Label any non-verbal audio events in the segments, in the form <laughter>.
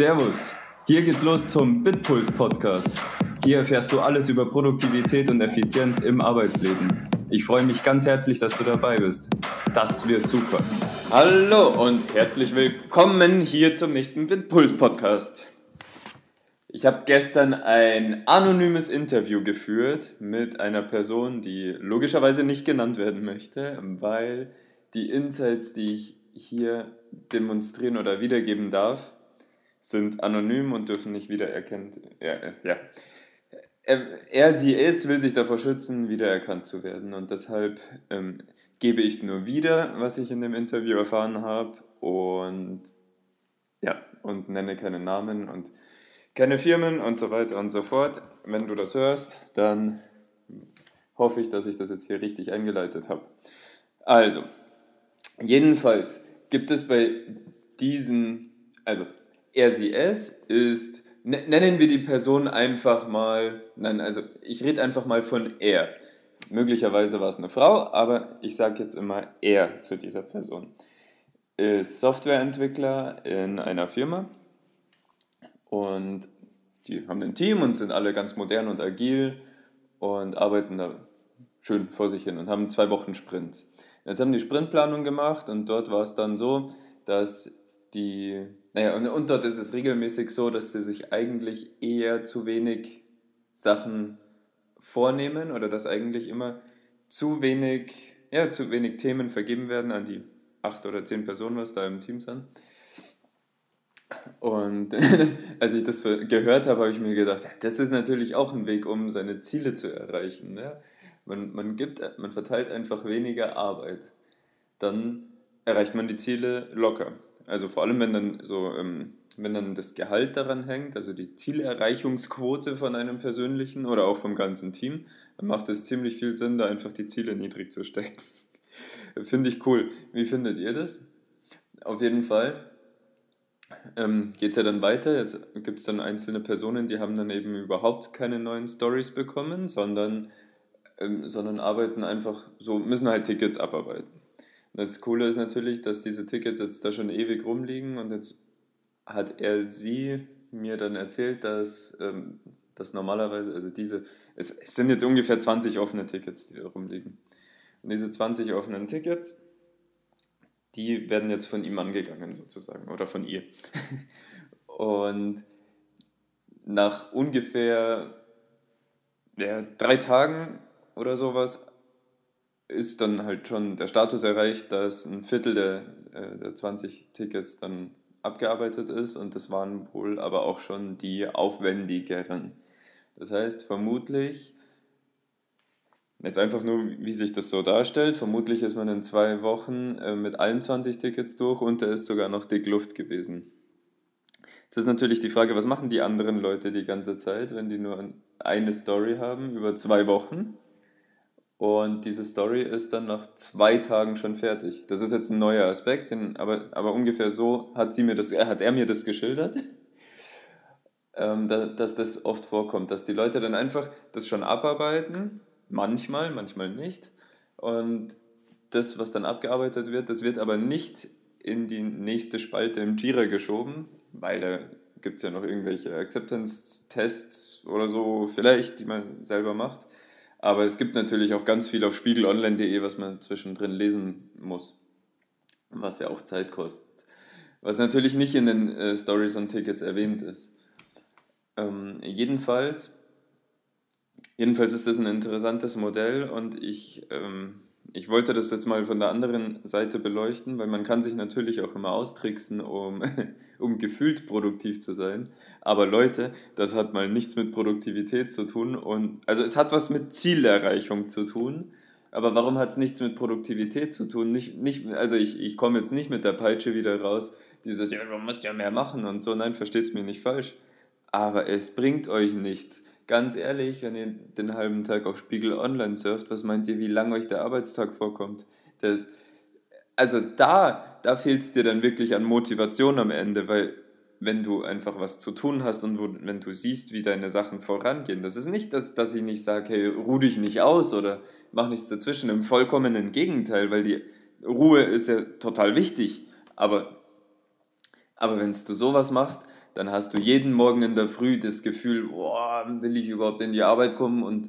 Servus, hier geht's los zum Bitpuls Podcast. Hier erfährst du alles über Produktivität und Effizienz im Arbeitsleben. Ich freue mich ganz herzlich, dass du dabei bist. Das wird super. Hallo und herzlich willkommen hier zum nächsten Bitpuls Podcast. Ich habe gestern ein anonymes Interview geführt mit einer Person, die logischerweise nicht genannt werden möchte, weil die Insights, die ich hier demonstrieren oder wiedergeben darf, sind anonym und dürfen nicht wiedererkannt. Ja, ja. Er, sie, es will sich davor schützen, wiedererkannt zu werden. Und deshalb ähm, gebe ich nur wieder, was ich in dem Interview erfahren habe. Und ja, und nenne keine Namen und keine Firmen und so weiter und so fort. Wenn du das hörst, dann hoffe ich, dass ich das jetzt hier richtig eingeleitet habe. Also, jedenfalls gibt es bei diesen, also er, sie, es ist, nennen wir die Person einfach mal, nein, also ich rede einfach mal von er. Möglicherweise war es eine Frau, aber ich sage jetzt immer er zu dieser Person. Ist Softwareentwickler in einer Firma und die haben ein Team und sind alle ganz modern und agil und arbeiten da schön vor sich hin und haben zwei Wochen Sprint. Jetzt haben die Sprintplanung gemacht und dort war es dann so, dass die naja, und, und dort ist es regelmäßig so, dass sie sich eigentlich eher zu wenig Sachen vornehmen oder dass eigentlich immer zu wenig, ja, zu wenig Themen vergeben werden an die acht oder zehn Personen, was da im Team sind. Und <laughs> als ich das gehört habe, habe ich mir gedacht, das ist natürlich auch ein Weg, um seine Ziele zu erreichen. Ja? Man, man, gibt, man verteilt einfach weniger Arbeit. Dann erreicht man die Ziele locker. Also vor allem, wenn dann so, ähm, wenn dann das Gehalt daran hängt, also die Zielerreichungsquote von einem persönlichen oder auch vom ganzen Team, dann macht es ziemlich viel Sinn, da einfach die Ziele niedrig zu stecken. <laughs> Finde ich cool. Wie findet ihr das? Auf jeden Fall ähm, geht es ja dann weiter. Jetzt gibt es dann einzelne Personen, die haben dann eben überhaupt keine neuen Stories bekommen, sondern, ähm, sondern arbeiten einfach so, müssen halt Tickets abarbeiten. Das Coole ist natürlich, dass diese Tickets jetzt da schon ewig rumliegen und jetzt hat er sie mir dann erzählt, dass, ähm, dass normalerweise, also diese, es, es sind jetzt ungefähr 20 offene Tickets, die da rumliegen. Und diese 20 offenen Tickets, die werden jetzt von ihm angegangen sozusagen oder von ihr. <laughs> und nach ungefähr ja, drei Tagen oder sowas ist dann halt schon der Status erreicht, dass ein Viertel der, äh, der 20 Tickets dann abgearbeitet ist und das waren wohl aber auch schon die aufwendigeren. Das heißt, vermutlich, jetzt einfach nur, wie sich das so darstellt, vermutlich ist man in zwei Wochen äh, mit allen 20 Tickets durch und da ist sogar noch dick Luft gewesen. Jetzt ist natürlich die Frage, was machen die anderen Leute die ganze Zeit, wenn die nur eine Story haben über zwei Wochen? Und diese Story ist dann nach zwei Tagen schon fertig. Das ist jetzt ein neuer Aspekt, den, aber, aber ungefähr so hat, sie mir das, äh, hat er mir das geschildert, <laughs> ähm, da, dass das oft vorkommt, dass die Leute dann einfach das schon abarbeiten, manchmal, manchmal nicht. Und das, was dann abgearbeitet wird, das wird aber nicht in die nächste Spalte im Jira geschoben, weil da gibt es ja noch irgendwelche Acceptance-Tests oder so, vielleicht, die man selber macht aber es gibt natürlich auch ganz viel auf spiegelonline.de, was man zwischendrin lesen muss, was ja auch Zeit kostet. Was natürlich nicht in den äh, Stories und Tickets erwähnt ist. Ähm, jedenfalls, jedenfalls ist das ein interessantes Modell und ich ähm, ich wollte das jetzt mal von der anderen Seite beleuchten, weil man kann sich natürlich auch immer austricksen, um, <laughs> um gefühlt produktiv zu sein. Aber Leute, das hat mal nichts mit Produktivität zu tun. Und, also es hat was mit Zielerreichung zu tun. Aber warum hat es nichts mit Produktivität zu tun? Nicht, nicht, also ich, ich komme jetzt nicht mit der Peitsche wieder raus, dieses, ja, du musst ja mehr machen und so. Nein, versteht es mir nicht falsch. Aber es bringt euch nichts ganz ehrlich, wenn ihr den halben Tag auf Spiegel Online surft, was meint ihr, wie lang euch der Arbeitstag vorkommt? Das, also da, da fehlt es dir dann wirklich an Motivation am Ende, weil wenn du einfach was zu tun hast und wo, wenn du siehst, wie deine Sachen vorangehen, das ist nicht, dass, dass ich nicht sage, hey, ruh dich nicht aus oder mach nichts dazwischen, im vollkommenen Gegenteil, weil die Ruhe ist ja total wichtig, aber, aber wenn du sowas machst, dann hast du jeden Morgen in der Früh das Gefühl, boah, will ich überhaupt in die Arbeit kommen und,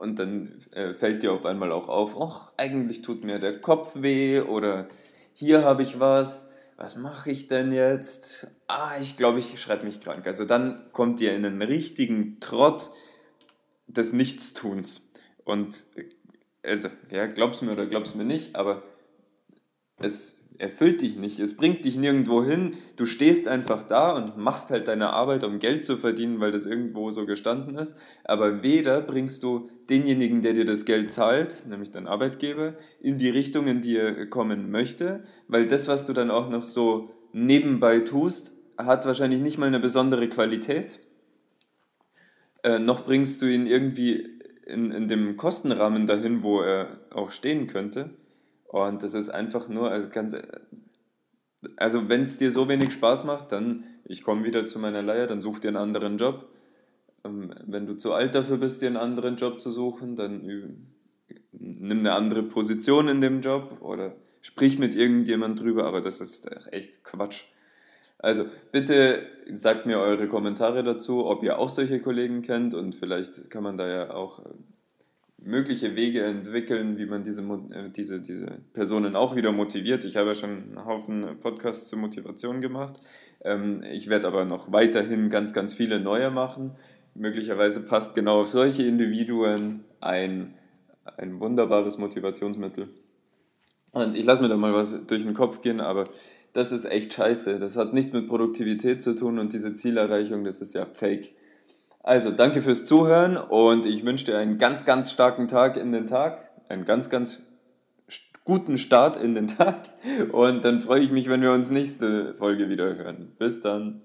und dann äh, fällt dir auf einmal auch auf, ach, eigentlich tut mir der Kopf weh oder hier habe ich was, was mache ich denn jetzt? Ah, ich glaube, ich schreibe mich krank. Also dann kommt ihr in einen richtigen Trott des Nichtstuns. Und also, ja, glaubst mir oder glaubst mir nicht, aber es erfüllt dich nicht, es bringt dich nirgendwo hin. Du stehst einfach da und machst halt deine Arbeit, um Geld zu verdienen, weil das irgendwo so gestanden ist. Aber weder bringst du denjenigen, der dir das Geld zahlt, nämlich dein Arbeitgeber, in die Richtung, in die er kommen möchte, weil das, was du dann auch noch so nebenbei tust, hat wahrscheinlich nicht mal eine besondere Qualität. Äh, noch bringst du ihn irgendwie in, in dem Kostenrahmen dahin, wo er auch stehen könnte. Und das ist einfach nur, also ganz, also wenn es dir so wenig Spaß macht, dann, ich komme wieder zu meiner Leier, dann such dir einen anderen Job. Ähm, wenn du zu alt dafür bist, dir einen anderen Job zu suchen, dann nimm eine andere Position in dem Job oder sprich mit irgendjemand drüber, aber das ist echt Quatsch. Also bitte sagt mir eure Kommentare dazu, ob ihr auch solche Kollegen kennt und vielleicht kann man da ja auch mögliche Wege entwickeln, wie man diese, äh, diese, diese Personen auch wieder motiviert. Ich habe ja schon einen Haufen Podcasts zur Motivation gemacht. Ähm, ich werde aber noch weiterhin ganz, ganz viele neue machen. Möglicherweise passt genau auf solche Individuen ein, ein wunderbares Motivationsmittel. Und ich lasse mir da mal was durch den Kopf gehen, aber das ist echt scheiße. Das hat nichts mit Produktivität zu tun und diese Zielerreichung, das ist ja fake. Also, danke fürs Zuhören und ich wünsche dir einen ganz, ganz starken Tag in den Tag. Einen ganz, ganz guten Start in den <laughs> Tag. Und dann freue ich mich, wenn wir uns nächste Folge wieder hören. Bis dann.